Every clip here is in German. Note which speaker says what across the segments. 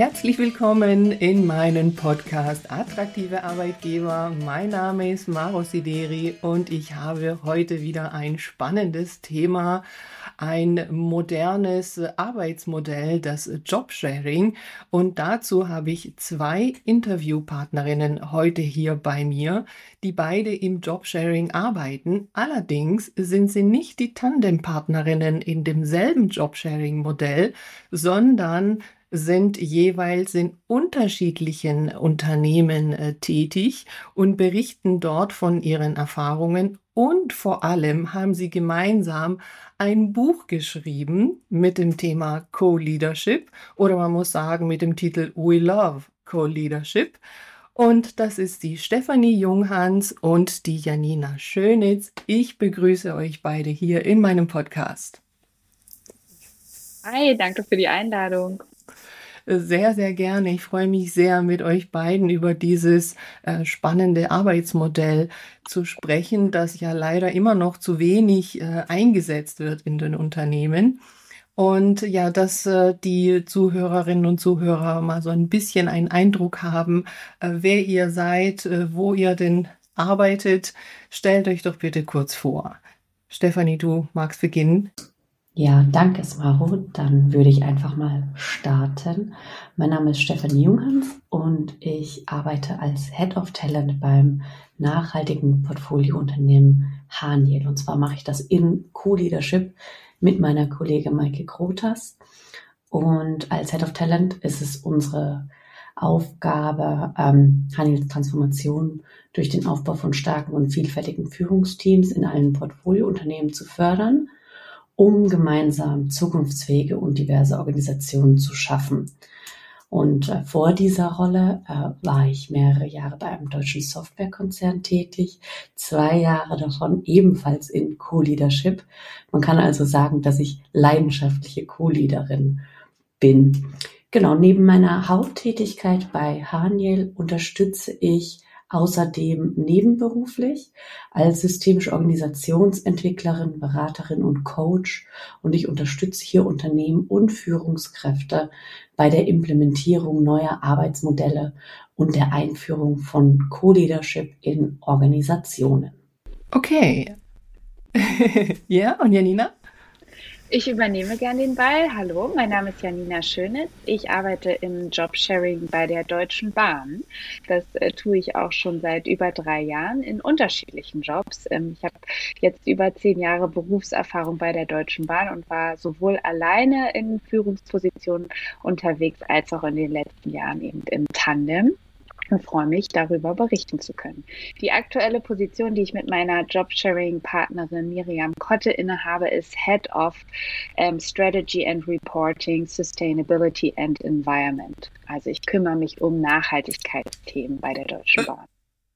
Speaker 1: Herzlich willkommen in meinem Podcast Attraktive Arbeitgeber. Mein Name ist Maro Sideri und ich habe heute wieder ein spannendes Thema, ein modernes Arbeitsmodell, das Jobsharing. Und dazu habe ich zwei Interviewpartnerinnen heute hier bei mir, die beide im Jobsharing arbeiten. Allerdings sind sie nicht die Tandempartnerinnen in demselben Jobsharing-Modell, sondern sind jeweils in unterschiedlichen Unternehmen äh, tätig und berichten dort von ihren Erfahrungen und vor allem haben sie gemeinsam ein Buch geschrieben mit dem Thema Co-Leadership oder man muss sagen mit dem Titel We Love Co-Leadership. Und das ist die Stefanie Junghans und die Janina Schönitz. Ich begrüße euch beide hier in meinem Podcast.
Speaker 2: Hi, danke für die Einladung
Speaker 1: sehr, sehr gerne. Ich freue mich sehr, mit euch beiden über dieses äh, spannende Arbeitsmodell zu sprechen, das ja leider immer noch zu wenig äh, eingesetzt wird in den Unternehmen. Und ja, dass äh, die Zuhörerinnen und Zuhörer mal so ein bisschen einen Eindruck haben, äh, wer ihr seid, äh, wo ihr denn arbeitet. Stellt euch doch bitte kurz vor. Stefanie, du magst beginnen.
Speaker 3: Ja, danke, Smaro. Dann würde ich einfach mal starten. Mein Name ist Stefanie Junghans und ich arbeite als Head of Talent beim nachhaltigen Portfoliounternehmen Haniel. Und zwar mache ich das in Co-Leadership mit meiner Kollegin Maike Krotas. Und als Head of Talent ist es unsere Aufgabe, ähm, Haniels Transformation durch den Aufbau von starken und vielfältigen Führungsteams in allen Portfoliounternehmen zu fördern – um gemeinsam zukunftsfähige und diverse Organisationen zu schaffen. Und äh, vor dieser Rolle äh, war ich mehrere Jahre bei einem deutschen Softwarekonzern tätig, zwei Jahre davon ebenfalls in Co-Leadership. Man kann also sagen, dass ich leidenschaftliche Co-Leaderin bin. Genau, neben meiner Haupttätigkeit bei Haniel unterstütze ich außerdem nebenberuflich als systemische Organisationsentwicklerin, Beraterin und Coach und ich unterstütze hier Unternehmen und Führungskräfte bei der Implementierung neuer Arbeitsmodelle und der Einführung von Co-Leadership in Organisationen.
Speaker 1: Okay. ja, und Janina?
Speaker 2: Ich übernehme gern den Ball. Hallo, mein Name ist Janina Schönitz. Ich arbeite im Jobsharing bei der Deutschen Bahn. Das äh, tue ich auch schon seit über drei Jahren in unterschiedlichen Jobs. Ähm, ich habe jetzt über zehn Jahre Berufserfahrung bei der Deutschen Bahn und war sowohl alleine in Führungspositionen unterwegs als auch in den letzten Jahren eben im Tandem und freue mich, darüber berichten zu können. Die aktuelle Position, die ich mit meiner Jobsharing-Partnerin Miriam Kotte innehabe, ist Head of um, Strategy and Reporting, Sustainability and Environment. Also ich kümmere mich um Nachhaltigkeitsthemen bei der Deutschen Bahn.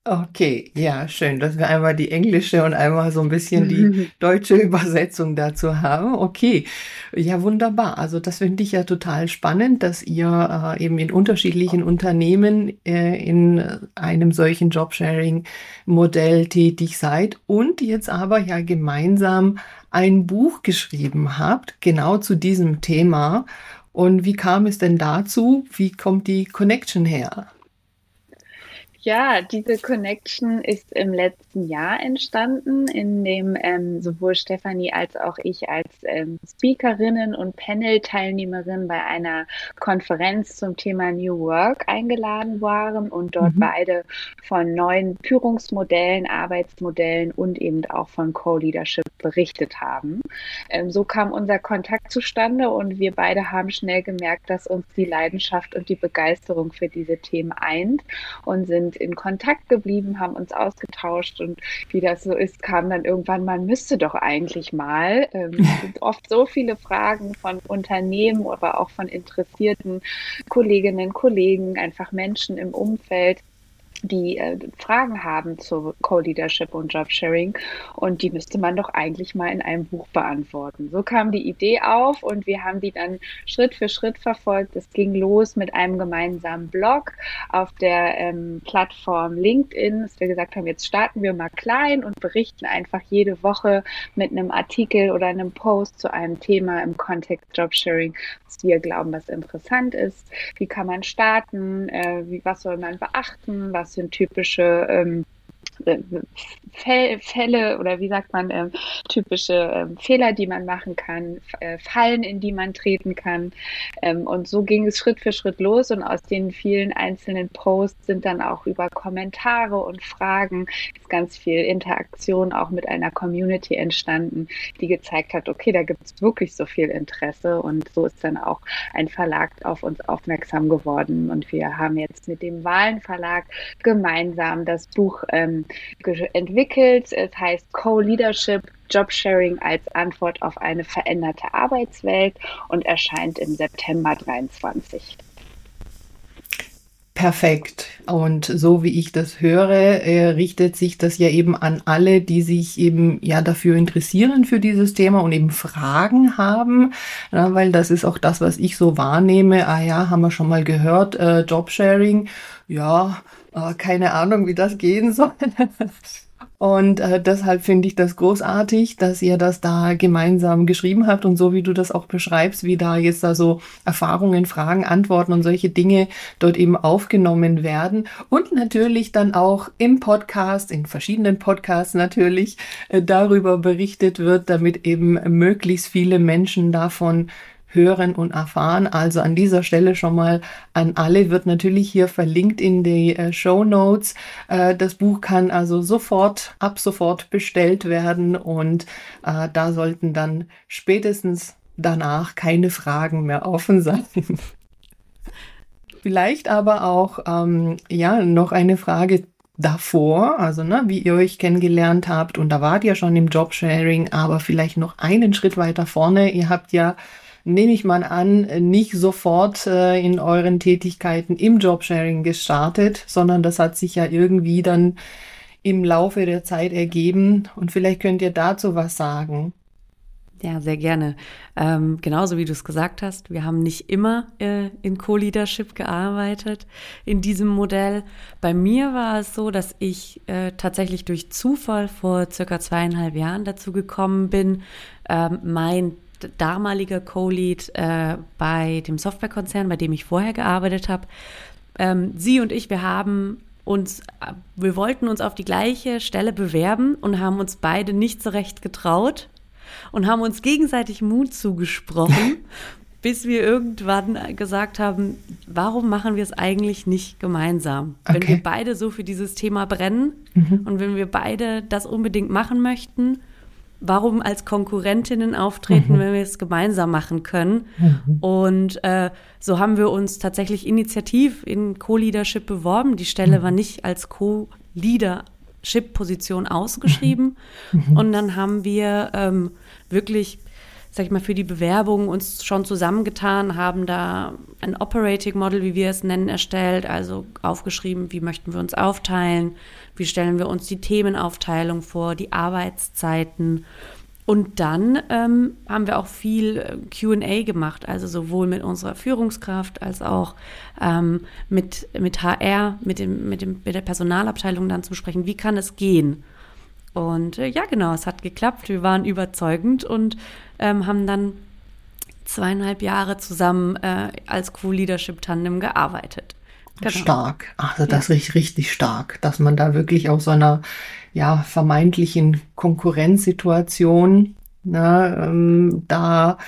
Speaker 1: Okay, ja, schön, dass wir einmal die englische und einmal so ein bisschen die deutsche Übersetzung dazu haben. Okay, ja, wunderbar. Also das finde ich ja total spannend, dass ihr äh, eben in unterschiedlichen Unternehmen äh, in einem solchen Jobsharing-Modell tätig seid und jetzt aber ja gemeinsam ein Buch geschrieben habt, genau zu diesem Thema. Und wie kam es denn dazu? Wie kommt die Connection her?
Speaker 2: Ja, diese Connection ist im letzten Jahr entstanden, in dem ähm, sowohl Stefanie als auch ich als ähm, Speakerinnen und Panel-Teilnehmerin bei einer Konferenz zum Thema New Work eingeladen waren und dort mhm. beide von neuen Führungsmodellen, Arbeitsmodellen und eben auch von Co-Leadership berichtet haben. Ähm, so kam unser Kontakt zustande und wir beide haben schnell gemerkt, dass uns die Leidenschaft und die Begeisterung für diese Themen eint und sind in Kontakt geblieben, haben uns ausgetauscht und wie das so ist, kam dann irgendwann, man müsste doch eigentlich mal. Ähm, es sind oft so viele Fragen von Unternehmen, aber auch von interessierten Kolleginnen, Kollegen, einfach Menschen im Umfeld die äh, Fragen haben zu Co-Leadership und Jobsharing und die müsste man doch eigentlich mal in einem Buch beantworten. So kam die Idee auf und wir haben die dann Schritt für Schritt verfolgt. Es ging los mit einem gemeinsamen Blog auf der ähm, Plattform LinkedIn, dass wir gesagt haben, jetzt starten wir mal klein und berichten einfach jede Woche mit einem Artikel oder einem Post zu einem Thema im Kontext Jobsharing, was wir glauben, was interessant ist. Wie kann man starten? Äh, wie, was soll man beachten? Was sind typische ähm, Fälle oder wie sagt man, ähm, typische ähm, Fehler, die man machen kann, äh, Fallen, in die man treten kann. Ähm, und so ging es Schritt für Schritt los und aus den vielen einzelnen Posts sind dann auch über Kommentare und Fragen ganz viel Interaktion auch mit einer Community entstanden, die gezeigt hat, okay, da gibt es wirklich so viel Interesse und so ist dann auch ein Verlag auf uns aufmerksam geworden und wir haben jetzt mit dem Wahlenverlag gemeinsam das Buch ähm, entwickelt. Es heißt Co-Leadership Jobsharing als Antwort auf eine veränderte Arbeitswelt und erscheint im September 23.
Speaker 1: Perfekt. Und so wie ich das höre, äh, richtet sich das ja eben an alle, die sich eben ja dafür interessieren für dieses Thema und eben Fragen haben, ja, weil das ist auch das, was ich so wahrnehme. Ah ja, haben wir schon mal gehört, äh, Jobsharing. Ja, äh, keine Ahnung, wie das gehen soll. Und äh, deshalb finde ich das großartig, dass ihr das da gemeinsam geschrieben habt und so wie du das auch beschreibst, wie da jetzt da so Erfahrungen, Fragen, Antworten und solche Dinge dort eben aufgenommen werden. Und natürlich dann auch im Podcast, in verschiedenen Podcasts natürlich, äh, darüber berichtet wird, damit eben möglichst viele Menschen davon hören und erfahren. Also an dieser Stelle schon mal an alle wird natürlich hier verlinkt in die äh, Show Notes. Äh, das Buch kann also sofort, ab sofort bestellt werden und äh, da sollten dann spätestens danach keine Fragen mehr offen sein. Vielleicht aber auch ähm, ja noch eine Frage davor, also ne, wie ihr euch kennengelernt habt und da wart ihr schon im Jobsharing, aber vielleicht noch einen Schritt weiter vorne. Ihr habt ja nehme ich mal an, nicht sofort äh, in euren Tätigkeiten im Jobsharing gestartet, sondern das hat sich ja irgendwie dann im Laufe der Zeit ergeben. Und vielleicht könnt ihr dazu was sagen.
Speaker 4: Ja, sehr gerne. Ähm, genauso wie du es gesagt hast, wir haben nicht immer äh, in Co-Leadership gearbeitet in diesem Modell. Bei mir war es so, dass ich äh, tatsächlich durch Zufall vor circa zweieinhalb Jahren dazu gekommen bin, ähm, mein damaliger Co-Lead äh, bei dem Softwarekonzern, bei dem ich vorher gearbeitet habe. Ähm, sie und ich, wir haben uns, wir wollten uns auf die gleiche Stelle bewerben und haben uns beide nicht so recht getraut und haben uns gegenseitig Mut zugesprochen, bis wir irgendwann gesagt haben, warum machen wir es eigentlich nicht gemeinsam? Okay. Wenn wir beide so für dieses Thema brennen mhm. und wenn wir beide das unbedingt machen möchten, warum als Konkurrentinnen auftreten, mhm. wenn wir es gemeinsam machen können. Mhm. Und äh, so haben wir uns tatsächlich initiativ in Co-Leadership beworben. Die Stelle mhm. war nicht als Co-Leadership-Position ausgeschrieben. Mhm. Mhm. Und dann haben wir ähm, wirklich sag ich mal, für die Bewerbung uns schon zusammengetan, haben da ein Operating Model, wie wir es nennen, erstellt, also aufgeschrieben, wie möchten wir uns aufteilen, wie stellen wir uns die Themenaufteilung vor, die Arbeitszeiten. Und dann ähm, haben wir auch viel äh, QA gemacht, also sowohl mit unserer Führungskraft als auch ähm, mit, mit HR, mit, dem, mit, dem, mit der Personalabteilung dann zu sprechen, wie kann es gehen. Und äh, ja, genau, es hat geklappt. Wir waren überzeugend und ähm, haben dann zweieinhalb Jahre zusammen äh, als Co-Leadership-Tandem gearbeitet.
Speaker 1: Genau. Stark. Also das ja. ist richtig stark, dass man da wirklich aus so einer ja, vermeintlichen Konkurrenzsituation na, ne, ähm, da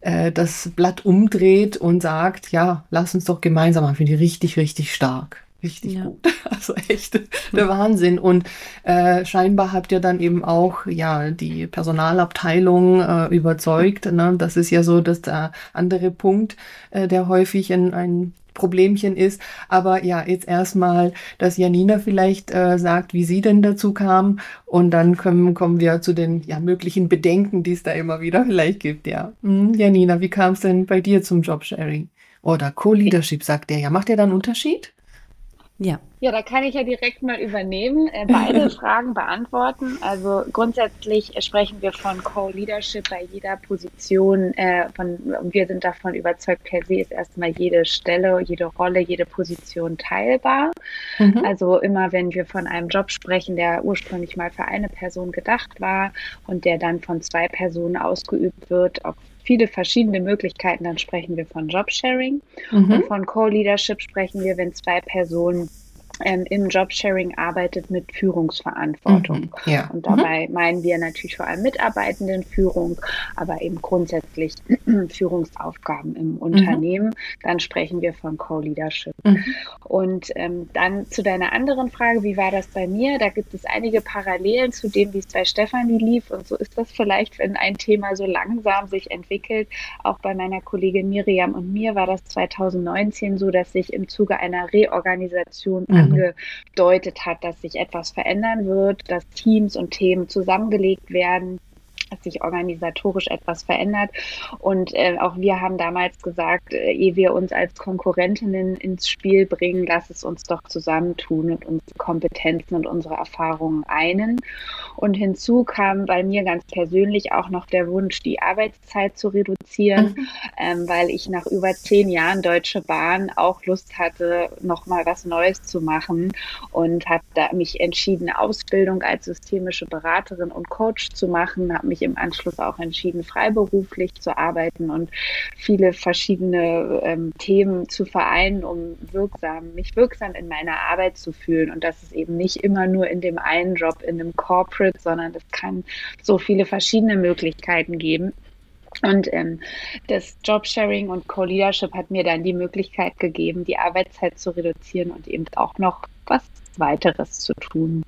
Speaker 1: äh, das Blatt umdreht und sagt, ja, lass uns doch gemeinsam machen. Finde ich richtig, richtig stark richtig ja. gut. Also echt der Wahnsinn. Und äh, scheinbar habt ihr dann eben auch ja die Personalabteilung äh, überzeugt. Ne? Das ist ja so, dass der andere Punkt, äh, der häufig ein, ein Problemchen ist. Aber ja, jetzt erstmal, dass Janina vielleicht äh, sagt, wie sie denn dazu kam. Und dann kommen, kommen wir zu den ja, möglichen Bedenken, die es da immer wieder vielleicht gibt. Ja, hm, Janina, wie kam es denn bei dir zum Jobsharing? Oder Co-Leadership, sagt der ja. Macht der da einen Unterschied?
Speaker 2: Ja. Ja, da kann ich ja direkt mal übernehmen, äh, beide Fragen beantworten. Also grundsätzlich sprechen wir von Co-Leadership bei jeder Position. Äh, von, wir sind davon überzeugt, per se ist erstmal jede Stelle, jede Rolle, jede Position teilbar. Mhm. Also immer, wenn wir von einem Job sprechen, der ursprünglich mal für eine Person gedacht war und der dann von zwei Personen ausgeübt wird, auf viele verschiedene Möglichkeiten, dann sprechen wir von Jobsharing. Mhm. Und von Co-Leadership sprechen wir, wenn zwei Personen ähm, im Jobsharing arbeitet mit Führungsverantwortung. Mhm, ja. Und dabei mhm. meinen wir natürlich vor allem Mitarbeitendenführung, aber eben grundsätzlich Führungsaufgaben im Unternehmen. Mhm. Dann sprechen wir von Co-Leadership. Mhm. Und ähm, dann zu deiner anderen Frage, wie war das bei mir? Da gibt es einige Parallelen zu dem, wie es bei Stefanie lief. Und so ist das vielleicht, wenn ein Thema so langsam sich entwickelt. Auch bei meiner Kollegin Miriam und mir war das 2019 so, dass sich im Zuge einer Reorganisation mhm angedeutet hat, dass sich etwas verändern wird, dass Teams und Themen zusammengelegt werden sich organisatorisch etwas verändert. Und äh, auch wir haben damals gesagt, äh, ehe wir uns als Konkurrentinnen ins Spiel bringen, lass es uns doch zusammentun und unsere Kompetenzen und unsere Erfahrungen einen. Und hinzu kam bei mir ganz persönlich auch noch der Wunsch, die Arbeitszeit zu reduzieren, mhm. ähm, weil ich nach über zehn Jahren Deutsche Bahn auch Lust hatte, nochmal was Neues zu machen und habe mich entschieden, Ausbildung als systemische Beraterin und Coach zu machen, habe mich im Anschluss auch entschieden, freiberuflich zu arbeiten und viele verschiedene ähm, Themen zu vereinen, um wirksam, mich wirksam in meiner Arbeit zu fühlen. Und das ist eben nicht immer nur in dem einen Job, in einem Corporate, sondern es kann so viele verschiedene Möglichkeiten geben. Und ähm, das Jobsharing und Co-Leadership hat mir dann die Möglichkeit gegeben, die Arbeitszeit zu reduzieren und eben auch noch was weiteres zu tun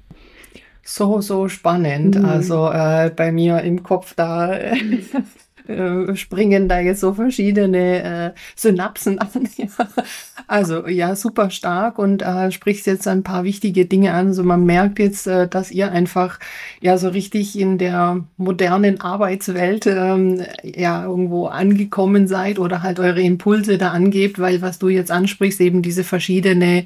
Speaker 1: so, so spannend. Mhm. Also äh, bei mir im Kopf da äh, springen da jetzt so verschiedene äh, Synapsen an. also ja, super stark und äh, sprichst jetzt ein paar wichtige Dinge an. Also man merkt jetzt, äh, dass ihr einfach ja so richtig in der modernen Arbeitswelt ähm, ja irgendwo angekommen seid oder halt eure Impulse da angebt, weil was du jetzt ansprichst, eben diese verschiedene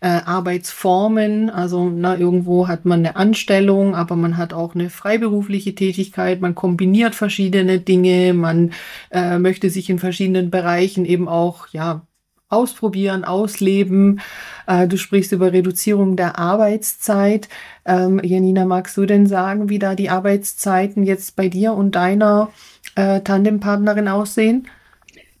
Speaker 1: äh, Arbeitsformen. Also na, irgendwo hat man eine Anstellung, aber man hat auch eine freiberufliche Tätigkeit. Man kombiniert verschiedene Dinge. Man äh, möchte sich in verschiedenen Bereichen eben auch ja ausprobieren, ausleben. Äh, du sprichst über Reduzierung der Arbeitszeit. Ähm, Janina, magst du denn sagen, wie da die Arbeitszeiten jetzt bei dir und deiner äh, Tandempartnerin aussehen?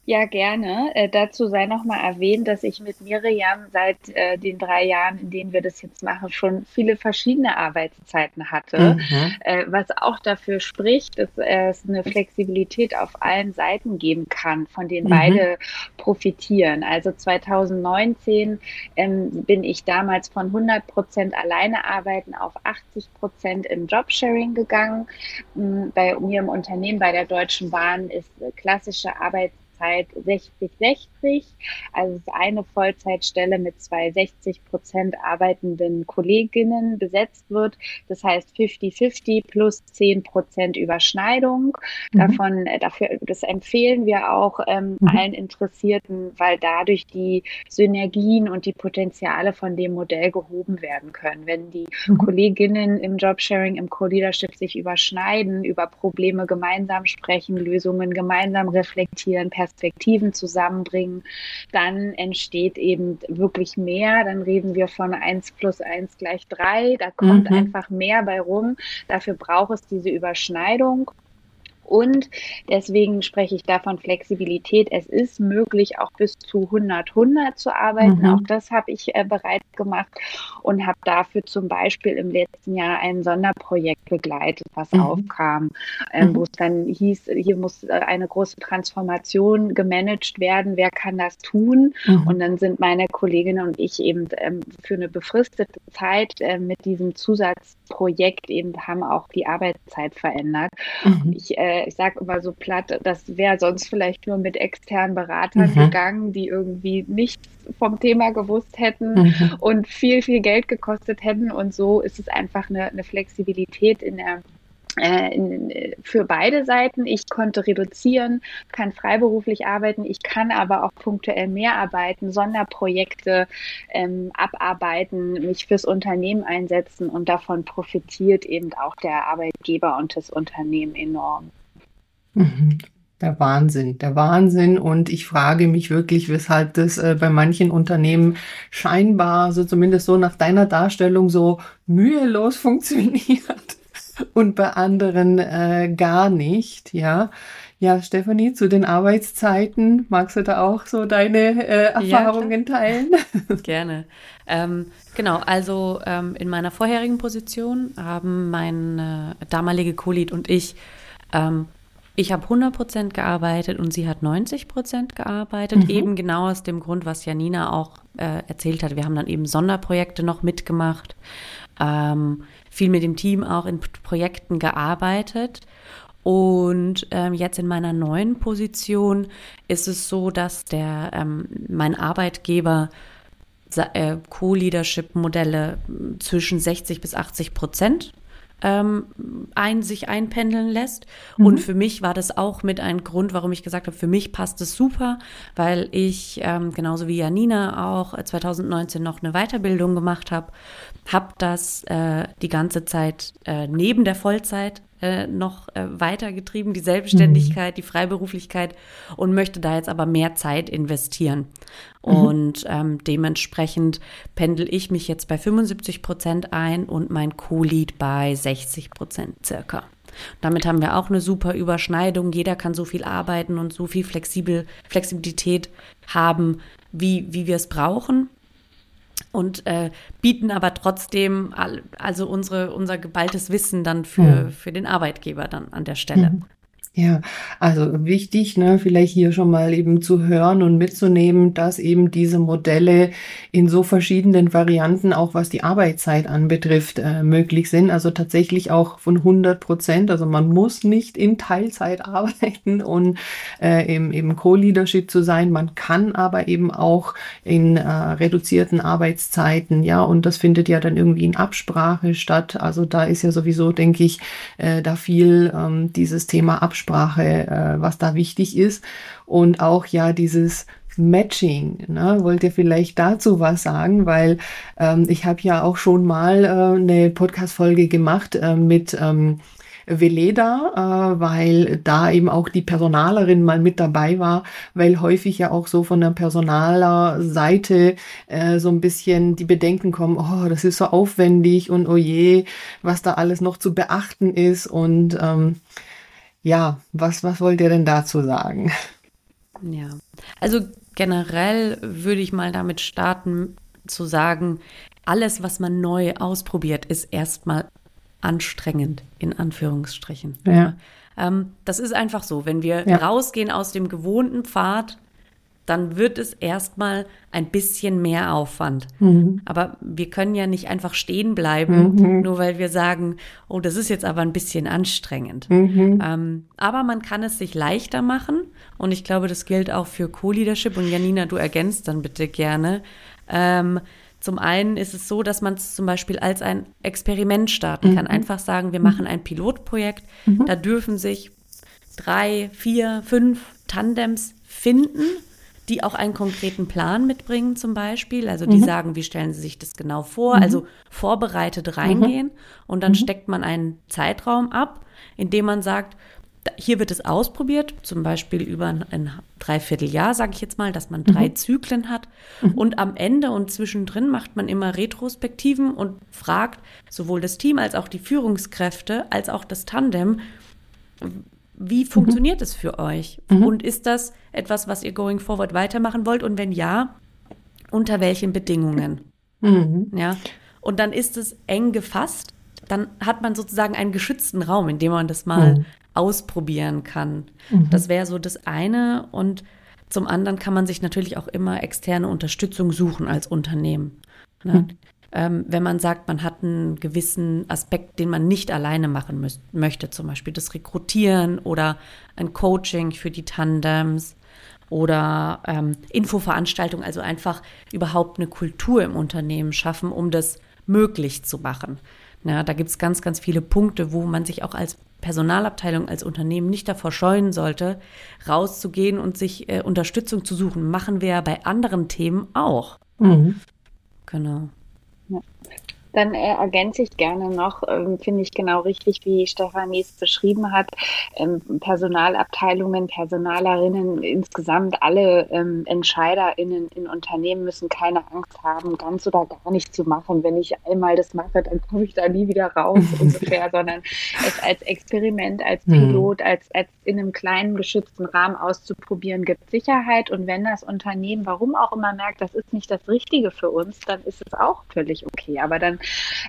Speaker 2: Ja, gerne. Äh, dazu sei noch mal erwähnt, dass ich mit Miriam seit äh, den drei Jahren, in denen wir das jetzt machen, schon viele verschiedene Arbeitszeiten hatte, mhm. äh, was auch dafür spricht, dass es eine Flexibilität auf allen Seiten geben kann, von denen mhm. beide profitieren. Also 2019 ähm, bin ich damals von 100 Prozent alleine arbeiten auf 80 Prozent im Jobsharing gegangen. Mm, bei mir im Unternehmen, bei der Deutschen Bahn, ist klassische Arbeitszeit Vollzeit 60-60, also eine Vollzeitstelle mit zwei 60 Prozent arbeitenden Kolleginnen besetzt wird. Das heißt 50-50 plus 10 Prozent Überschneidung. Mhm. Davon, äh, dafür, das empfehlen wir auch ähm, mhm. allen Interessierten, weil dadurch die Synergien und die Potenziale von dem Modell gehoben werden können. Wenn die mhm. Kolleginnen im Jobsharing, im Co-Leadership sich überschneiden, über Probleme gemeinsam sprechen, Lösungen gemeinsam reflektieren, Perspektiven zusammenbringen, dann entsteht eben wirklich mehr. Dann reden wir von eins plus eins gleich drei. Da kommt mhm. einfach mehr bei rum. Dafür braucht es diese Überschneidung. Und deswegen spreche ich davon Flexibilität. Es ist möglich, auch bis zu 100, 100 zu arbeiten. Mhm. Auch das habe ich äh, bereits gemacht und habe dafür zum Beispiel im letzten Jahr ein Sonderprojekt begleitet, was mhm. aufkam, äh, mhm. wo es dann hieß, hier muss äh, eine große Transformation gemanagt werden. Wer kann das tun? Mhm. Und dann sind meine Kolleginnen und ich eben ähm, für eine befristete Zeit äh, mit diesem Zusatzprojekt eben haben auch die Arbeitszeit verändert. Mhm. Ich äh, ich sage immer so platt, das wäre sonst vielleicht nur mit externen Beratern mhm. gegangen, die irgendwie nichts vom Thema gewusst hätten mhm. und viel, viel Geld gekostet hätten. Und so ist es einfach eine, eine Flexibilität in der für beide Seiten. Ich konnte reduzieren, kann freiberuflich arbeiten, ich kann aber auch punktuell mehr arbeiten, Sonderprojekte ähm, abarbeiten, mich fürs Unternehmen einsetzen und davon profitiert eben auch der Arbeitgeber und das Unternehmen enorm.
Speaker 1: Mhm. Der Wahnsinn, der Wahnsinn. Und ich frage mich wirklich, weshalb das äh, bei manchen Unternehmen scheinbar, so zumindest so nach deiner Darstellung, so mühelos funktioniert und bei anderen äh, gar nicht, ja. Ja, Stefanie, zu den Arbeitszeiten, magst du da auch so deine äh, Erfahrungen ja, teilen?
Speaker 4: Gerne. Ähm, genau, also ähm, in meiner vorherigen Position haben mein äh, damalige Kollid und ich ähm, ich habe 100% gearbeitet und sie hat 90% gearbeitet, mhm. eben genau aus dem Grund, was Janina auch äh, erzählt hat. Wir haben dann eben Sonderprojekte noch mitgemacht, ähm, viel mit dem Team auch in Projekten gearbeitet. Und ähm, jetzt in meiner neuen Position ist es so, dass der ähm, mein Arbeitgeber äh, Co-Leadership-Modelle zwischen 60 bis 80 Prozent ähm, ein, sich einpendeln lässt. Mhm. Und für mich war das auch mit ein Grund, warum ich gesagt habe, für mich passt es super, weil ich ähm, genauso wie Janina auch 2019 noch eine Weiterbildung gemacht habe, habe das äh, die ganze Zeit äh, neben der Vollzeit äh, noch äh, weitergetrieben, die Selbstständigkeit, mhm. die Freiberuflichkeit und möchte da jetzt aber mehr Zeit investieren. Mhm. Und ähm, dementsprechend pendel ich mich jetzt bei 75 Prozent ein und mein Co-Lead bei 60 Prozent circa. Damit haben wir auch eine super Überschneidung. Jeder kann so viel arbeiten und so viel Flexibel, Flexibilität haben, wie, wie wir es brauchen und äh, bieten aber trotzdem all, also unsere, unser geballtes Wissen dann für, mhm. für den Arbeitgeber dann an der Stelle. Mhm.
Speaker 1: Ja, also wichtig, ne, vielleicht hier schon mal eben zu hören und mitzunehmen, dass eben diese Modelle in so verschiedenen Varianten, auch was die Arbeitszeit anbetrifft, äh, möglich sind. Also tatsächlich auch von 100 Prozent. Also man muss nicht in Teilzeit arbeiten und äh, eben, eben Co-Leadership zu sein. Man kann aber eben auch in äh, reduzierten Arbeitszeiten, ja, und das findet ja dann irgendwie in Absprache statt. Also da ist ja sowieso, denke ich, äh, da viel ähm, dieses Thema Absprache Absprache, äh, was da wichtig ist. Und auch ja dieses Matching. Ne? Wollt ihr vielleicht dazu was sagen? Weil ähm, ich habe ja auch schon mal äh, eine Podcast-Folge gemacht äh, mit ähm, Veleda, äh, weil da eben auch die Personalerin mal mit dabei war, weil häufig ja auch so von der personaler Seite äh, so ein bisschen die Bedenken kommen, oh, das ist so aufwendig und oh je, was da alles noch zu beachten ist und ähm, ja, was, was wollt ihr denn dazu sagen?
Speaker 4: Ja, also generell würde ich mal damit starten zu sagen, alles, was man neu ausprobiert, ist erstmal anstrengend, in Anführungsstrichen. Ja. Ähm, das ist einfach so. Wenn wir ja. rausgehen aus dem gewohnten Pfad, dann wird es erstmal ein bisschen mehr Aufwand. Mhm. Aber wir können ja nicht einfach stehen bleiben, mhm. nur weil wir sagen, oh, das ist jetzt aber ein bisschen anstrengend. Mhm. Ähm, aber man kann es sich leichter machen und ich glaube, das gilt auch für Co-Leadership und Janina, du ergänzt dann bitte gerne. Ähm, zum einen ist es so, dass man es zum Beispiel als ein Experiment starten kann. Mhm. Einfach sagen, wir machen ein Pilotprojekt. Mhm. Da dürfen sich drei, vier, fünf Tandems finden die auch einen konkreten Plan mitbringen zum Beispiel. Also die mhm. sagen, wie stellen sie sich das genau vor? Mhm. Also vorbereitet reingehen mhm. und dann mhm. steckt man einen Zeitraum ab, in dem man sagt, hier wird es ausprobiert, zum Beispiel über ein, ein Dreivierteljahr, sage ich jetzt mal, dass man drei mhm. Zyklen hat. Mhm. Und am Ende und zwischendrin macht man immer Retrospektiven und fragt sowohl das Team als auch die Führungskräfte als auch das Tandem, wie mhm. funktioniert es für euch? Mhm. Und ist das etwas, was ihr going forward weitermachen wollt? Und wenn ja, unter welchen Bedingungen? Mhm. Ja. Und dann ist es eng gefasst. Dann hat man sozusagen einen geschützten Raum, in dem man das mal mhm. ausprobieren kann. Mhm. Das wäre so das eine. Und zum anderen kann man sich natürlich auch immer externe Unterstützung suchen als Unternehmen. Ne? Ähm, wenn man sagt, man hat einen gewissen Aspekt, den man nicht alleine machen möchte, zum Beispiel das Rekrutieren oder ein Coaching für die Tandems oder ähm, Infoveranstaltungen, also einfach überhaupt eine Kultur im Unternehmen schaffen, um das möglich zu machen. Ja, da gibt es ganz, ganz viele Punkte, wo man sich auch als
Speaker 3: Personalabteilung als Unternehmen nicht davor scheuen sollte, rauszugehen und sich äh, Unterstützung zu suchen. Machen wir ja bei anderen Themen auch. Mhm.
Speaker 2: Genau. Ja. Dann äh, ergänze ich gerne noch, ähm, finde ich genau richtig, wie Stefanie es beschrieben hat. Ähm, Personalabteilungen, Personalerinnen, insgesamt alle ähm, EntscheiderInnen in Unternehmen müssen keine Angst haben, ganz oder gar nicht zu machen. Wenn ich einmal das mache, dann komme ich da nie wieder raus ungefähr, sondern es als Experiment, als mhm. Pilot, als, als in einem kleinen geschützten Rahmen auszuprobieren, gibt Sicherheit. Und wenn das Unternehmen, warum auch immer, merkt, das ist nicht das Richtige für uns, dann ist es auch völlig okay. Aber dann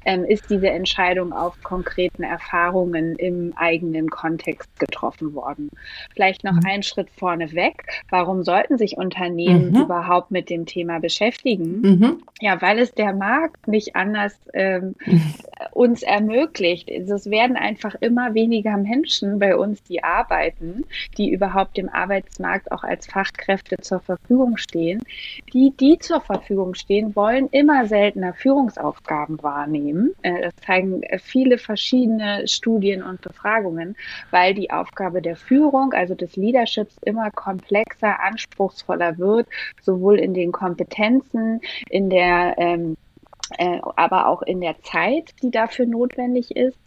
Speaker 2: ähm, ist diese Entscheidung auf konkreten Erfahrungen im eigenen Kontext getroffen worden. Vielleicht noch mhm. einen Schritt vorne weg. Warum sollten sich Unternehmen mhm. überhaupt mit dem Thema beschäftigen? Mhm. Ja, weil es der Markt nicht anders ähm, uns ermöglicht. Also es werden einfach immer weniger Menschen bei uns, die arbeiten, die überhaupt dem Arbeitsmarkt auch als Fachkräfte zur Verfügung stehen. Die, die zur Verfügung stehen, wollen immer seltener Führungsaufgaben wahrnehmen. Äh, das zeigen äh, viele verschiedene Studien und Befragungen, weil die Aufgabe der Führung, also des Leaderships, immer komplexer, anspruchsvoller wird, sowohl in den Kompetenzen, in der ähm, äh, aber auch in der Zeit, die dafür notwendig ist.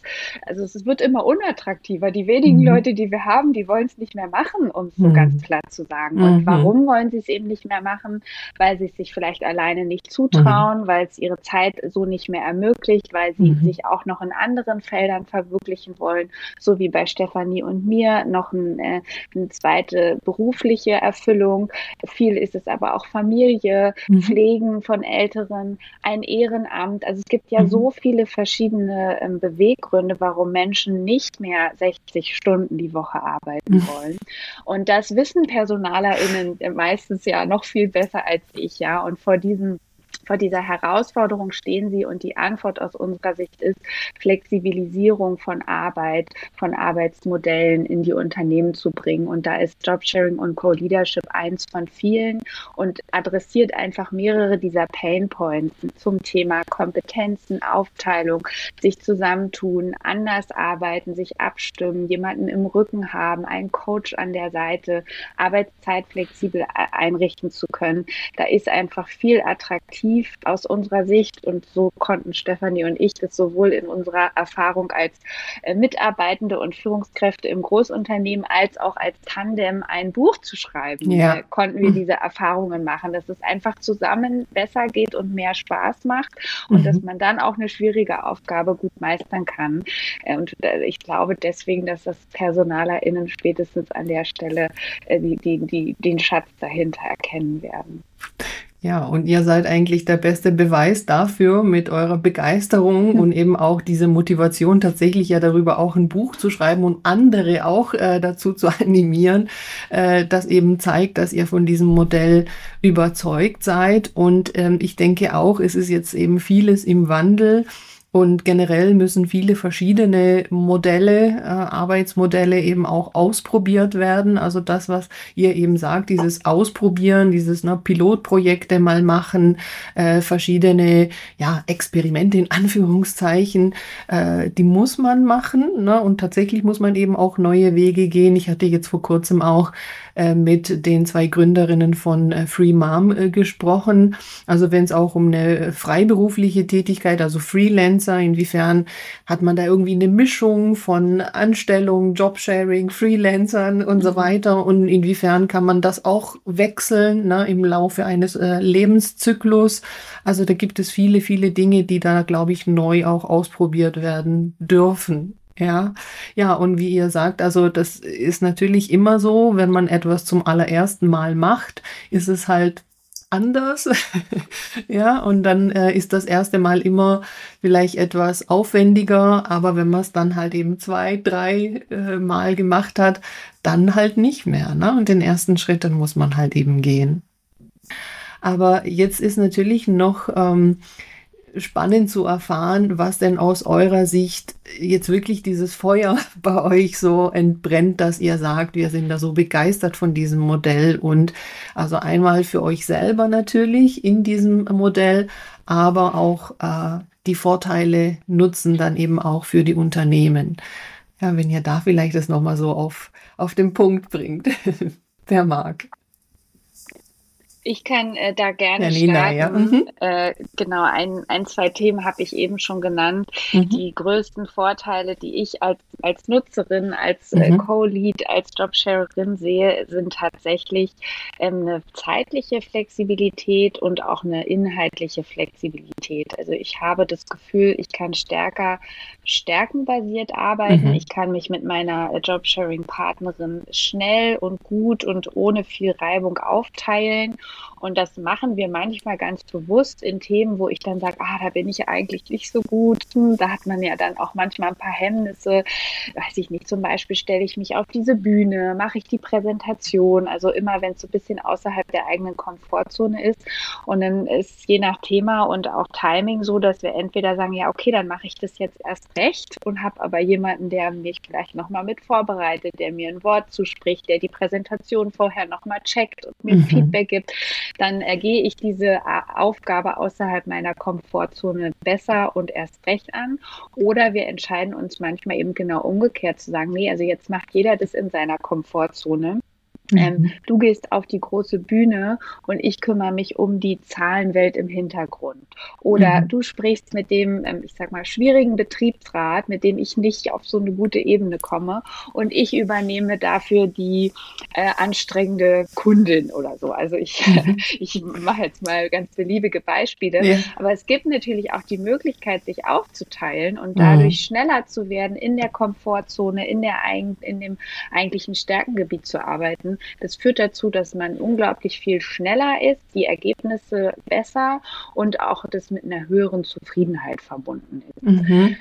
Speaker 2: Also es wird immer unattraktiver. Die wenigen mhm. Leute, die wir haben, die wollen es nicht mehr machen, um es so mhm. ganz platt zu sagen. Und mhm. warum wollen sie es eben nicht mehr machen? Weil sie es sich vielleicht alleine nicht zutrauen, mhm. weil es ihre Zeit so nicht mehr ermöglicht, weil sie mhm. sich auch noch in anderen Feldern verwirklichen wollen, so wie bei Stefanie und mir noch ein, äh, eine zweite berufliche Erfüllung. Viel ist es aber auch Familie. Pflegen von Älteren, ein Ehe Ehrenamt. Also es gibt ja mhm. so viele verschiedene ähm, Beweggründe, warum Menschen nicht mehr 60 Stunden die Woche arbeiten mhm. wollen. Und das wissen PersonalerInnen meistens ja noch viel besser als ich, ja. Und vor diesem vor dieser Herausforderung stehen sie und die Antwort aus unserer Sicht ist Flexibilisierung von Arbeit, von Arbeitsmodellen in die Unternehmen zu bringen. Und da ist Jobsharing und Co-Leadership eins von vielen und adressiert einfach mehrere dieser Pain Points zum Thema Kompetenzen, Aufteilung, sich zusammentun, anders arbeiten, sich abstimmen, jemanden im Rücken haben, einen Coach an der Seite, Arbeitszeit flexibel einrichten zu können. Da ist einfach viel attraktiv attraktiv aus unserer Sicht. Und so konnten Stefanie und ich das sowohl in unserer Erfahrung als äh, Mitarbeitende und Führungskräfte im Großunternehmen als auch als Tandem ein Buch zu schreiben. Ja. Äh, konnten wir mhm. diese Erfahrungen machen, dass es einfach zusammen besser geht und mehr Spaß macht und mhm. dass man dann auch eine schwierige Aufgabe gut meistern kann. Äh, und ich glaube deswegen, dass das PersonalerInnen spätestens an der Stelle die, die, die, den Schatz dahinter erkennen werden.
Speaker 1: Ja, und ihr seid eigentlich der beste Beweis dafür mit eurer Begeisterung und eben auch diese Motivation tatsächlich ja darüber auch ein Buch zu schreiben und andere auch äh, dazu zu animieren, äh, das eben zeigt, dass ihr von diesem Modell überzeugt seid. Und ähm, ich denke auch, es ist jetzt eben vieles im Wandel. Und generell müssen viele verschiedene Modelle, äh, Arbeitsmodelle eben auch ausprobiert werden. Also das, was ihr eben sagt, dieses Ausprobieren, dieses ne, Pilotprojekte mal machen, äh, verschiedene ja, Experimente in Anführungszeichen, äh, die muss man machen. Ne? Und tatsächlich muss man eben auch neue Wege gehen. Ich hatte jetzt vor kurzem auch äh, mit den zwei Gründerinnen von äh, Free Mom äh, gesprochen. Also wenn es auch um eine freiberufliche Tätigkeit, also Freelancer, inwiefern hat man da irgendwie eine Mischung von Anstellung, Jobsharing, Freelancern und so mhm. weiter und inwiefern kann man das auch wechseln ne, im Laufe eines Lebenszyklus. Also da gibt es viele, viele Dinge, die da, glaube ich, neu auch ausprobiert werden dürfen. Ja, ja, und wie ihr sagt, also das ist natürlich immer so, wenn man etwas zum allerersten Mal macht, ist es halt anders. ja, und dann äh, ist das erste Mal immer vielleicht etwas aufwendiger, aber wenn man es dann halt eben zwei, drei äh, Mal gemacht hat, dann halt nicht mehr. Ne? Und den ersten Schritt, dann muss man halt eben gehen. Aber jetzt ist natürlich noch ähm, spannend zu erfahren, was denn aus eurer Sicht jetzt wirklich dieses Feuer bei euch so entbrennt, dass ihr sagt, wir sind da so begeistert von diesem Modell und also einmal für euch selber natürlich in diesem Modell, aber auch äh, die Vorteile nutzen dann eben auch für die Unternehmen. Ja, wenn ihr da vielleicht das nochmal so auf, auf den Punkt bringt. Wer mag.
Speaker 2: Ich kann äh, da gerne Janina, starten. Ja. Mhm. Äh, genau, ein, ein, zwei Themen habe ich eben schon genannt. Mhm. Die größten Vorteile, die ich als, als Nutzerin, als äh, mhm. äh, Co-Lead, als Jobsharerin sehe, sind tatsächlich ähm, eine zeitliche Flexibilität und auch eine inhaltliche Flexibilität. Also ich habe das Gefühl, ich kann stärker stärkenbasiert arbeiten. Mhm. Ich kann mich mit meiner Jobsharing-Partnerin schnell und gut und ohne viel Reibung aufteilen und das machen wir manchmal ganz bewusst in Themen, wo ich dann sage, ah, da bin ich eigentlich nicht so gut. Hm, da hat man ja dann auch manchmal ein paar Hemmnisse. Weiß ich nicht, zum Beispiel stelle ich mich auf diese Bühne, mache ich die Präsentation. Also immer, wenn es so ein bisschen außerhalb der eigenen Komfortzone ist. Und dann ist je nach Thema und auch Timing so, dass wir entweder sagen, ja, okay, dann mache ich das jetzt erst recht und habe aber jemanden, der mich vielleicht nochmal mit vorbereitet, der mir ein Wort zuspricht, der die Präsentation vorher nochmal checkt und mir mhm. Feedback gibt dann ergehe ich diese äh, Aufgabe außerhalb meiner Komfortzone besser und erst recht an. Oder wir entscheiden uns manchmal eben genau umgekehrt zu sagen, nee, also jetzt macht jeder das in seiner Komfortzone. Ähm, mhm. du gehst auf die große Bühne und ich kümmere mich um die Zahlenwelt im Hintergrund. Oder mhm. du sprichst mit dem, ähm, ich sag mal, schwierigen Betriebsrat, mit dem ich nicht auf so eine gute Ebene komme und ich übernehme dafür die äh, anstrengende Kundin oder so. Also ich, mhm. ich mache jetzt mal ganz beliebige Beispiele. Ja. Aber es gibt natürlich auch die Möglichkeit, sich aufzuteilen und dadurch mhm. schneller zu werden in der Komfortzone, in, der, in dem eigentlichen Stärkengebiet zu arbeiten das führt dazu, dass man unglaublich viel schneller ist, die Ergebnisse besser und auch das mit einer höheren Zufriedenheit verbunden ist. Mhm.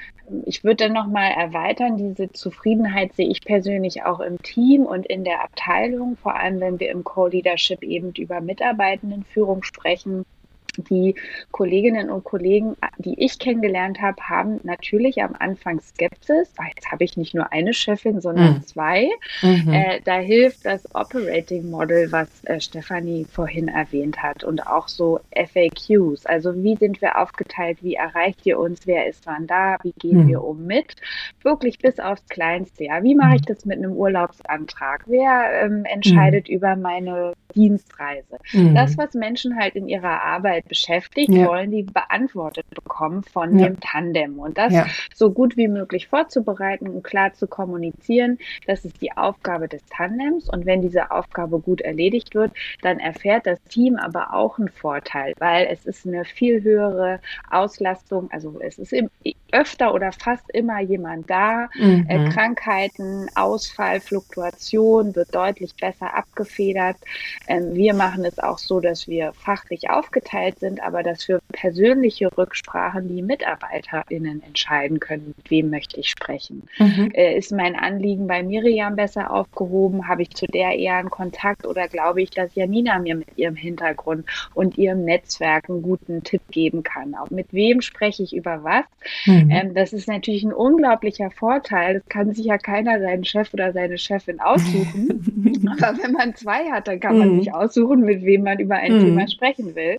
Speaker 2: Ich würde dann nochmal erweitern, diese Zufriedenheit sehe ich persönlich auch im Team und in der Abteilung, vor allem wenn wir im Co-Leadership eben über Mitarbeitendenführung sprechen die Kolleginnen und Kollegen, die ich kennengelernt habe, haben natürlich am Anfang Skepsis. Ah, jetzt habe ich nicht nur eine Chefin, sondern mhm. zwei. Mhm. Äh, da hilft das Operating Model, was äh, Stefanie vorhin erwähnt hat, und auch so FAQs. Also wie sind wir aufgeteilt? Wie erreicht ihr uns? Wer ist wann da? Wie gehen mhm. wir um mit? Wirklich bis aufs Kleinste. Ja, wie mache ich das mit einem Urlaubsantrag? Wer ähm, entscheidet mhm. über meine Dienstreise? Mhm. Das, was Menschen halt in ihrer Arbeit Arbeit beschäftigt, ja. wollen die beantwortet bekommen von ja. dem Tandem. Und das ja. so gut wie möglich vorzubereiten und klar zu kommunizieren, das ist die Aufgabe des Tandems. Und wenn diese Aufgabe gut erledigt wird, dann erfährt das Team aber auch einen Vorteil, weil es ist eine viel höhere Auslastung. Also es ist öfter oder fast immer jemand da. Mhm. Äh, Krankheiten, Ausfall, Fluktuation wird deutlich besser abgefedert. Ähm, wir machen es auch so, dass wir fachlich aufgeteilt sind, aber dass für persönliche Rücksprachen die MitarbeiterInnen entscheiden können, mit wem möchte ich sprechen. Mhm. Äh, ist mein Anliegen bei Miriam besser aufgehoben? Habe ich zu der eher einen Kontakt oder glaube ich, dass Janina mir mit ihrem Hintergrund und ihrem Netzwerk einen guten Tipp geben kann? Auch mit wem spreche ich über was? Mhm. Mhm. Ähm, das ist natürlich ein unglaublicher Vorteil. Das kann sich ja keiner seinen Chef oder seine Chefin aussuchen. Aber wenn man zwei hat, dann kann man mhm. sich aussuchen, mit wem man über ein mhm. Thema sprechen will.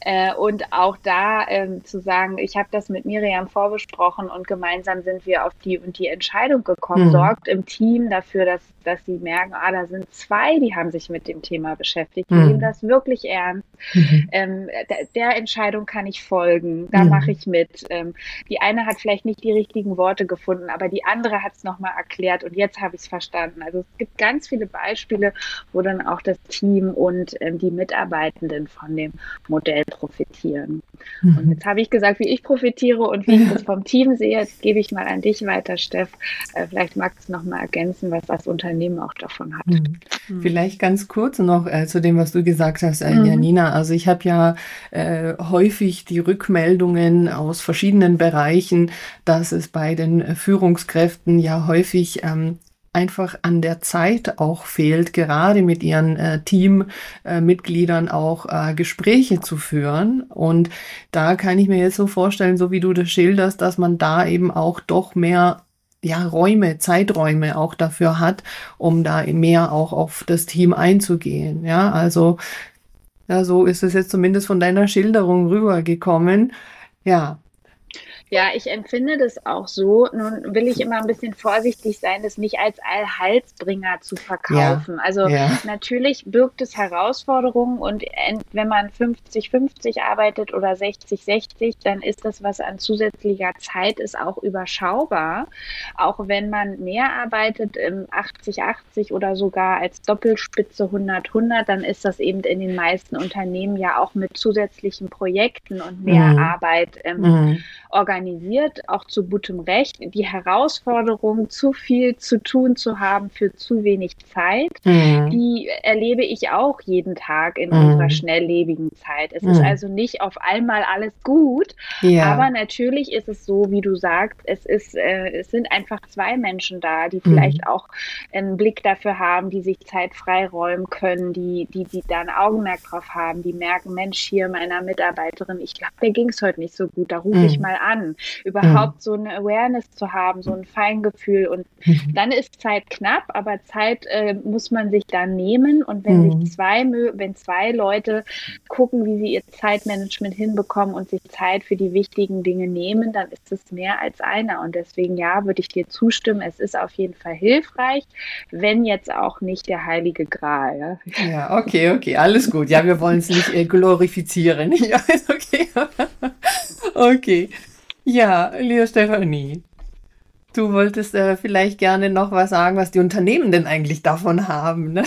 Speaker 2: Äh, und auch da ähm, zu sagen, ich habe das mit Miriam vorbesprochen und gemeinsam sind wir auf die und die Entscheidung gekommen, mhm. sorgt im Team dafür, dass, dass sie merken, ah, da sind zwei, die haben sich mit dem Thema beschäftigt, die mhm. nehmen das wirklich ernst. Mhm. Ähm, der, der, Entscheidung kann ich folgen, da mache ich mit. Ähm, die eine hat vielleicht nicht die richtigen Worte gefunden, aber die andere hat es nochmal erklärt und jetzt habe ich es verstanden. Also es gibt ganz viele Beispiele, wo dann auch das Team und ähm, die Mitarbeitenden von dem Modell profitieren. Mhm. Und jetzt habe ich gesagt, wie ich profitiere und wie ich das vom Team sehe. Jetzt gebe ich mal an dich weiter, Steff. Äh, vielleicht magst du noch mal ergänzen, was das Unternehmen auch davon hat. Mhm.
Speaker 1: mhm. Vielleicht ganz kurz noch äh, zu dem, was du gesagt hast, äh, mhm. Janina. Also ich habe ja äh, häufig die Rückmeldungen aus verschiedenen Bereichen, dass es bei den Führungskräften ja häufig ähm, einfach an der Zeit auch fehlt, gerade mit ihren äh, Teammitgliedern äh, auch äh, Gespräche zu führen. Und da kann ich mir jetzt so vorstellen, so wie du das schilderst, dass man da eben auch doch mehr ja, Räume, Zeiträume auch dafür hat, um da mehr auch auf das Team einzugehen. Ja, also, ja, so ist es jetzt zumindest von deiner Schilderung rübergekommen. Ja,
Speaker 2: Ja, ich empfinde das auch so. Nun will ich immer ein bisschen vorsichtig sein, das nicht als Allhalsbringer zu verkaufen. Ja, also ja. natürlich birgt es Herausforderungen und wenn man 50-50 arbeitet oder 60-60, dann ist das, was an zusätzlicher Zeit ist, auch überschaubar. Auch wenn man mehr arbeitet, 80-80 oder sogar als Doppelspitze 100-100, dann ist das eben in den meisten Unternehmen ja auch mit zusätzlichen Projekten und mehr mhm. Arbeit ähm, mhm. organisiert, auch zu gutem Recht. Die Herausforderung, zu viel zu tun zu haben für zu wenig Zeit, mhm. die erlebe ich auch jeden Tag in unserer mhm. schnelllebigen Zeit. Es ist mhm. also nicht auf einmal alles gut, ja. aber natürlich ist es so, wie du sagst, es ist, äh, es sind einfach zwei Menschen da, die vielleicht mhm. auch einen Blick dafür haben, die sich Zeit freiräumen können, die, die, die da ein Augenmerk drauf haben, die merken, Mensch, hier meiner Mitarbeiterin, ich glaube, der ging es heute nicht so gut, da rufe ich mal an. Überhaupt so eine Awareness zu haben, so ein Feingefühl und dann ist Zeit knapp, aber Zeit äh, muss man sich dann nehmen und wenn mhm. sich zwei, wenn zwei Leute gucken, wie sie ihr Zeitmanagement hinbekommen und sich Zeit für die wichtigen Dinge nehmen, dann ist es mehr als einer und deswegen ja, würde ich dir zustimmen, es ist auf jeden Fall hilfreich, wenn jetzt auch nicht der heilige Gral.
Speaker 1: Ja, ja okay, okay, alles gut. Ja, wir wollen es nicht äh, glorifizieren. Ja, okay. okay. Ja, liebe Stefanie, Du wolltest äh, vielleicht gerne noch was sagen, was die Unternehmen denn eigentlich davon haben. Ne?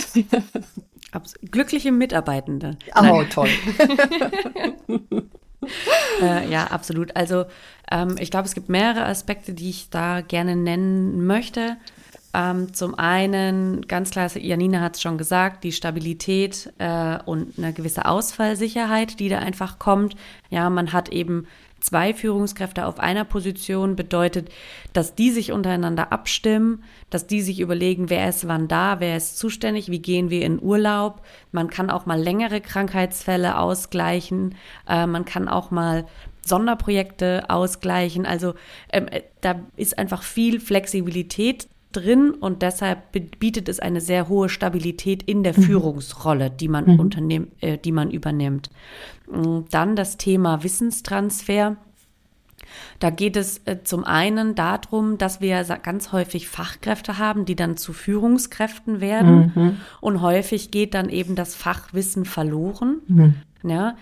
Speaker 4: Glückliche Mitarbeitende.
Speaker 1: Oh, toll.
Speaker 4: äh, ja, absolut. Also ähm, ich glaube, es gibt mehrere Aspekte, die ich da gerne nennen möchte. Ähm, zum einen, ganz klar, Janina hat es schon gesagt, die Stabilität äh, und eine gewisse Ausfallsicherheit, die da einfach kommt. Ja, man hat eben zwei Führungskräfte auf einer Position bedeutet, dass die sich untereinander abstimmen, dass die sich überlegen, wer ist wann da, wer ist zuständig, wie gehen wir in Urlaub. Man kann auch mal längere Krankheitsfälle ausgleichen. Äh, man kann auch mal Sonderprojekte ausgleichen. Also ähm, äh, da ist einfach viel Flexibilität drin und deshalb bietet es eine sehr hohe Stabilität in der mhm. Führungsrolle, die man mhm. unternimmt, äh, die man übernimmt. Mm, dann das Thema Wissenstransfer. Da geht es äh, zum einen darum, dass wir ganz häufig Fachkräfte haben, die dann zu Führungskräften werden. Mhm. Und häufig geht dann eben das Fachwissen verloren. Mhm. Ja,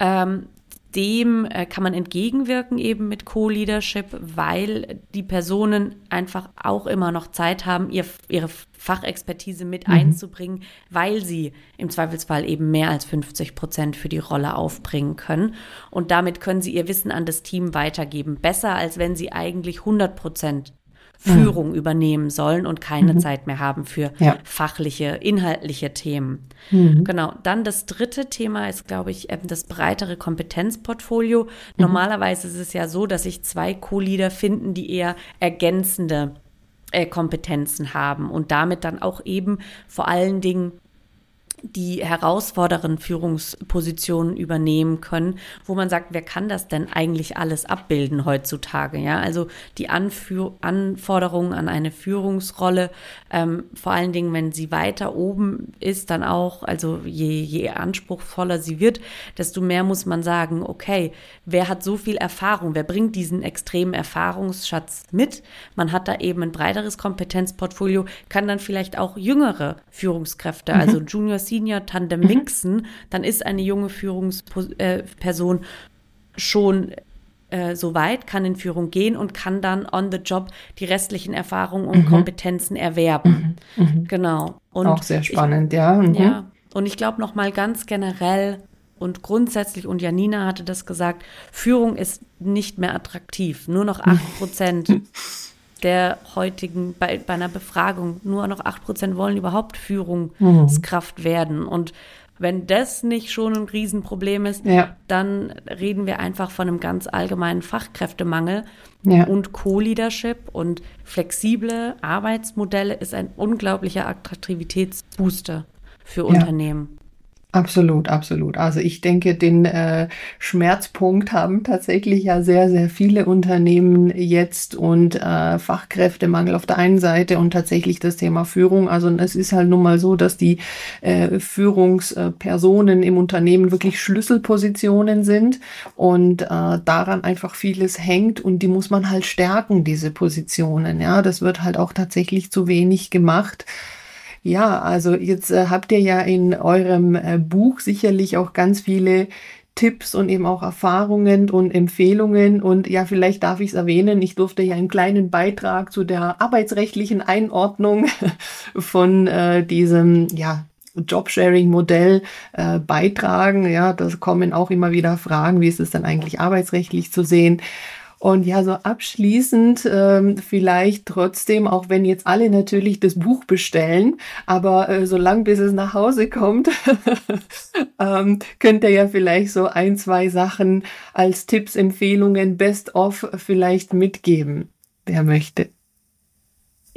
Speaker 4: ähm, dem äh, kann man entgegenwirken eben mit Co-Leadership, weil die Personen einfach auch immer noch Zeit haben, ihr, ihre Fachexpertise mit mhm. einzubringen, weil sie im Zweifelsfall eben mehr als 50 Prozent für die Rolle aufbringen können. Und damit können sie ihr Wissen an das Team weitergeben. Besser, als wenn sie eigentlich 100 Prozent Führung mhm. übernehmen sollen und keine mhm. Zeit mehr haben für ja. fachliche, inhaltliche Themen. Mhm. Genau. Dann das dritte Thema ist, glaube ich, das breitere Kompetenzportfolio. Mhm. Normalerweise ist es ja so, dass sich zwei Co-Leader finden, die eher ergänzende äh, Kompetenzen haben und damit dann auch eben vor allen Dingen die herausfordernden Führungspositionen übernehmen können, wo man sagt, wer kann das denn eigentlich alles abbilden heutzutage? Ja, also die Anführ Anforderungen an eine Führungsrolle, ähm, vor allen Dingen, wenn sie weiter oben ist, dann auch, also je, je anspruchsvoller sie wird, desto mehr muss man sagen, okay, wer hat so viel Erfahrung, wer bringt diesen extremen Erfahrungsschatz mit? Man hat da eben ein breiteres Kompetenzportfolio, kann dann vielleicht auch jüngere Führungskräfte, mhm. also Junior Senior Tandem mhm. mixen, dann ist eine junge Führungsperson schon äh, so weit, kann in Führung gehen und kann dann on the job die restlichen Erfahrungen und mhm. Kompetenzen erwerben. Mhm.
Speaker 1: mhm. Genau. Und Auch sehr spannend,
Speaker 4: ich,
Speaker 1: ja.
Speaker 4: Mhm. Ja. Und ich glaube noch mal ganz generell und grundsätzlich, und Janina hatte das gesagt, Führung ist nicht mehr attraktiv. Nur noch 8 Prozent der heutigen, bei, bei einer Befragung, nur noch 8% wollen überhaupt Führungskraft mhm. werden. Und wenn das nicht schon ein Riesenproblem ist, ja. dann reden wir einfach von einem ganz allgemeinen Fachkräftemangel. Ja. Und Co-Leadership und flexible Arbeitsmodelle ist ein unglaublicher Attraktivitätsbooster für ja. Unternehmen.
Speaker 1: Absolut, absolut. Also ich denke, den äh, Schmerzpunkt haben tatsächlich ja sehr, sehr viele Unternehmen jetzt und äh, Fachkräftemangel auf der einen Seite und tatsächlich das Thema Führung. Also es ist halt nun mal so, dass die äh, Führungspersonen im Unternehmen wirklich Schlüsselpositionen sind und äh, daran einfach vieles hängt und die muss man halt stärken, diese Positionen. Ja, das wird halt auch tatsächlich zu wenig gemacht. Ja, also jetzt äh, habt ihr ja in eurem äh, Buch sicherlich auch ganz viele Tipps und eben auch Erfahrungen und Empfehlungen. Und ja, vielleicht darf ich es erwähnen, ich durfte ja einen kleinen Beitrag zu der arbeitsrechtlichen Einordnung von äh, diesem, ja, Jobsharing-Modell äh, beitragen. Ja, das kommen auch immer wieder Fragen, wie ist es dann eigentlich arbeitsrechtlich zu sehen? Und ja, so abschließend ähm, vielleicht trotzdem, auch wenn jetzt alle natürlich das Buch bestellen, aber äh, solange bis es nach Hause kommt, ähm, könnt ihr ja vielleicht so ein, zwei Sachen als Tipps, Empfehlungen, Best of vielleicht mitgeben, wer möchte.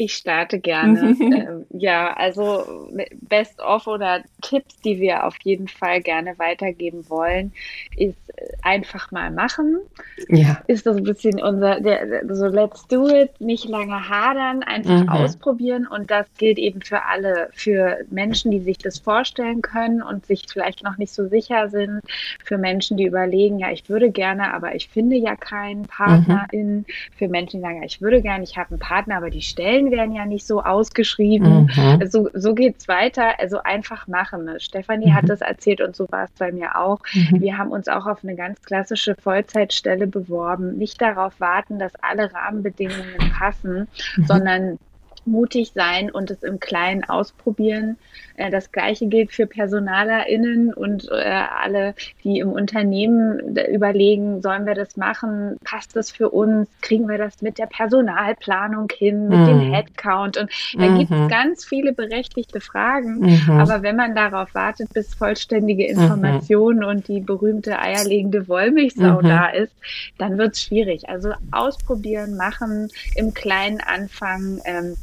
Speaker 2: Ich starte gerne. ähm, ja, also Best of oder Tipps, die wir auf jeden Fall gerne weitergeben wollen, ist einfach mal machen. Ja. Ist das ein bisschen unser, der, so let's do it, nicht lange hadern, einfach mhm. ausprobieren und das gilt eben für alle, für Menschen, die sich das vorstellen können und sich vielleicht noch nicht so sicher sind, für Menschen, die überlegen, ja, ich würde gerne, aber ich finde ja keinen Partnerin, mhm. für Menschen, die sagen, ja, ich würde gerne, ich habe einen Partner, aber die stellen werden ja nicht so ausgeschrieben. Mhm. So, so es weiter. Also einfach machen. Ne? Stefanie mhm. hat das erzählt und so war es bei mir auch. Mhm. Wir haben uns auch auf eine ganz klassische Vollzeitstelle beworben. Nicht darauf warten, dass alle Rahmenbedingungen passen, mhm. sondern mutig sein und es im Kleinen ausprobieren. Äh, das Gleiche gilt für PersonalerInnen und äh, alle, die im Unternehmen überlegen, sollen wir das machen? Passt das für uns? Kriegen wir das mit der Personalplanung hin, mit mhm. dem Headcount? Und da mhm. gibt es ganz viele berechtigte Fragen. Mhm. Aber wenn man darauf wartet, bis vollständige mhm. Informationen und die berühmte eierlegende Wollmilchsau mhm. da ist, dann wird es schwierig. Also ausprobieren, machen, im Kleinen anfangen. Ähm,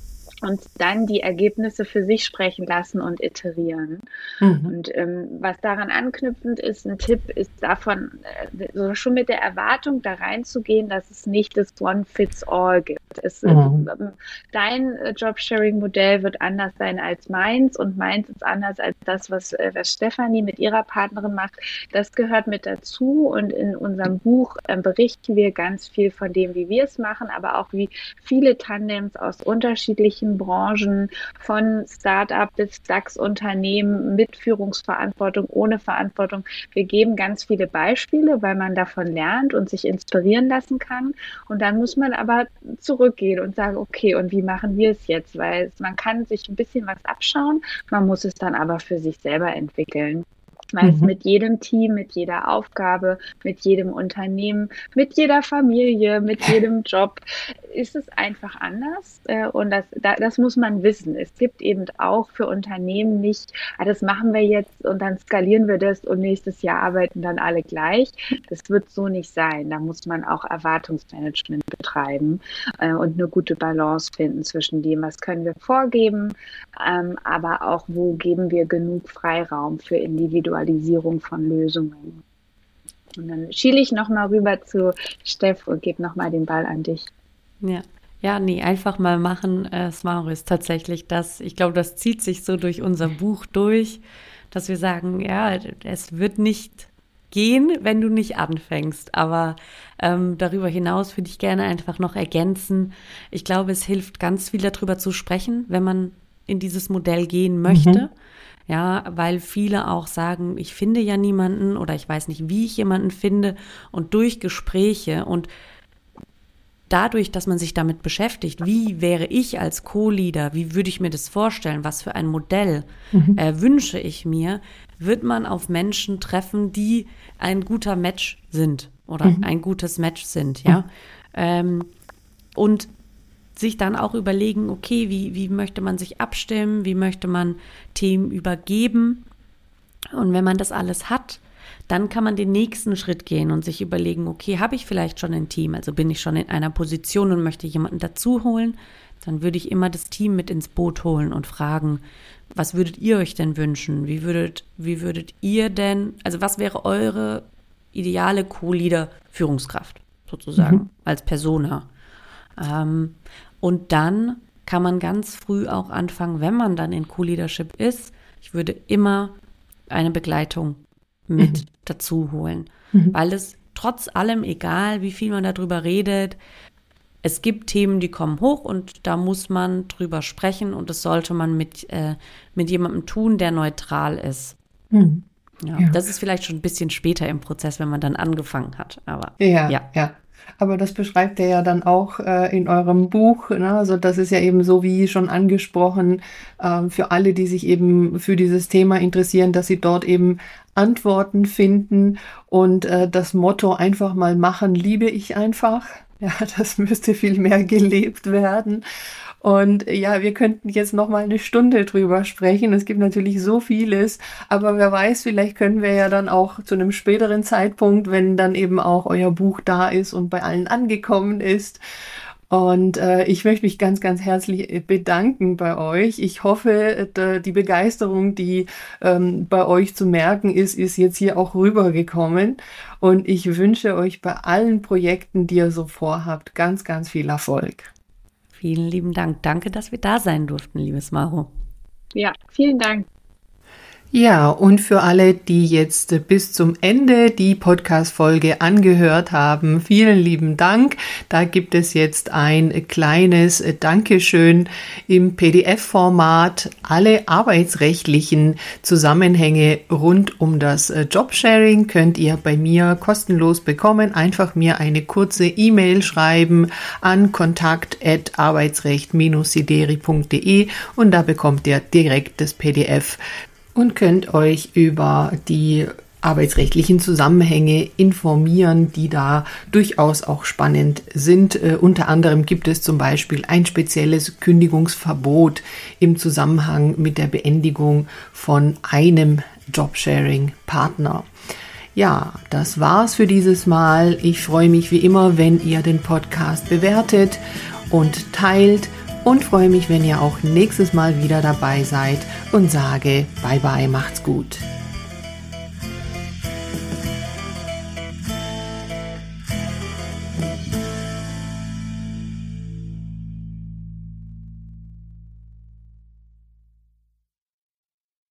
Speaker 2: und dann die Ergebnisse für sich sprechen lassen und iterieren. Mhm. Und ähm, was daran anknüpfend ist, ein Tipp ist davon, äh, so schon mit der Erwartung da reinzugehen, dass es nicht das One-Fits-All gibt. Es, äh, mhm. äh, dein Jobsharing-Modell wird anders sein als meins und meins ist anders als das, was, äh, was Stefanie mit ihrer Partnerin macht. Das gehört mit dazu und in unserem Buch äh, berichten wir ganz viel von dem, wie wir es machen, aber auch wie viele Tandems aus unterschiedlichen Branchen, von Start-up bis DAX-Unternehmen mit Führungsverantwortung, ohne Verantwortung. Wir geben ganz viele Beispiele, weil man davon lernt und sich inspirieren lassen kann. Und dann muss man aber zurückgehen und sagen, okay, und wie machen wir es jetzt? Weil man kann sich ein bisschen was abschauen, man muss es dann aber für sich selber entwickeln. Weil mhm. mit jedem Team, mit jeder Aufgabe, mit jedem Unternehmen, mit jeder Familie, mit jedem Job ist es einfach anders. Äh, und das, das muss man wissen. Es gibt eben auch für Unternehmen nicht, ah, das machen wir jetzt und dann skalieren wir das und nächstes Jahr arbeiten dann alle gleich. Das wird so nicht sein. Da muss man auch Erwartungsmanagement betreiben äh, und eine gute Balance finden zwischen dem, was können wir vorgeben, ähm, aber auch, wo geben wir genug Freiraum für Individuen Individualisierung von Lösungen. Und dann schiele ich nochmal rüber zu Steff und gebe nochmal den Ball an dich.
Speaker 4: Ja. Ja, nee, einfach mal machen, äh, Smaro ist tatsächlich das, ich glaube, das zieht sich so durch unser Buch durch, dass wir sagen, ja, es wird nicht gehen, wenn du nicht anfängst. Aber ähm, darüber hinaus würde ich gerne einfach noch ergänzen. Ich glaube, es hilft ganz viel darüber zu sprechen, wenn man in dieses Modell gehen möchte. Mhm. Ja, weil viele auch sagen, ich finde ja niemanden oder ich weiß nicht, wie ich jemanden finde. Und durch Gespräche und dadurch, dass man sich damit beschäftigt, wie wäre ich als Co-Leader, wie würde ich mir das vorstellen, was für ein Modell mhm. äh, wünsche ich mir, wird man auf Menschen treffen, die ein guter Match sind oder mhm. ein gutes Match sind, ja. Mhm. Ähm, und sich dann auch überlegen, okay, wie, wie möchte man sich abstimmen, wie möchte man Themen übergeben. Und wenn man das alles hat, dann kann man den nächsten Schritt gehen und sich überlegen, okay, habe ich vielleicht schon ein Team, also bin ich schon in einer Position und möchte jemanden dazu holen, dann würde ich immer das Team mit ins Boot holen und fragen, was würdet ihr euch denn wünschen? Wie würdet, wie würdet ihr denn, also was wäre eure ideale Co-Leader-Führungskraft sozusagen mhm. als Persona? Ähm, und dann kann man ganz früh auch anfangen, wenn man dann in Co-Leadership ist. Ich würde immer eine Begleitung mit mhm. dazu holen, mhm. weil es trotz allem, egal wie viel man darüber redet, es gibt Themen, die kommen hoch und da muss man drüber sprechen und das sollte man mit, äh, mit jemandem tun, der neutral ist. Mhm. Ja, ja, Das ist vielleicht schon ein bisschen später im Prozess, wenn man dann angefangen hat. Aber
Speaker 1: ja, ja. ja. Aber das beschreibt er ja dann auch äh, in eurem Buch. Ne? Also das ist ja eben so wie schon angesprochen äh, für alle, die sich eben für dieses Thema interessieren, dass sie dort eben Antworten finden und äh, das Motto einfach mal machen, liebe ich einfach. Ja, das müsste viel mehr gelebt werden. Und ja, wir könnten jetzt noch mal eine Stunde drüber sprechen. Es gibt natürlich so vieles, aber wer weiß, vielleicht können wir ja dann auch zu einem späteren Zeitpunkt, wenn dann eben auch euer Buch da ist und bei allen angekommen ist, und äh, ich möchte mich ganz, ganz herzlich bedanken bei euch. Ich hoffe, die Begeisterung, die ähm, bei euch zu merken ist, ist jetzt hier auch rübergekommen. Und ich wünsche euch bei allen Projekten, die ihr so vorhabt, ganz, ganz viel Erfolg.
Speaker 4: Vielen lieben Dank. Danke, dass wir da sein durften, liebes Maro.
Speaker 2: Ja, vielen Dank.
Speaker 1: Ja, und für alle, die jetzt bis zum Ende die Podcast-Folge angehört haben, vielen lieben Dank. Da gibt es jetzt ein kleines Dankeschön im PDF-Format. Alle arbeitsrechtlichen Zusammenhänge rund um das Jobsharing könnt ihr bei mir kostenlos bekommen. Einfach mir eine kurze E-Mail schreiben an kontakt.arbeitsrecht-sideri.de und da bekommt ihr direkt das PDF und könnt euch über die arbeitsrechtlichen Zusammenhänge informieren, die da durchaus auch spannend sind. Äh, unter anderem gibt es zum Beispiel ein spezielles Kündigungsverbot im Zusammenhang mit der Beendigung von einem Jobsharing-Partner. Ja, das war's für dieses Mal. Ich freue mich wie immer, wenn ihr den Podcast bewertet und teilt und freue mich, wenn ihr auch nächstes Mal wieder dabei seid und sage, bye bye, macht's gut.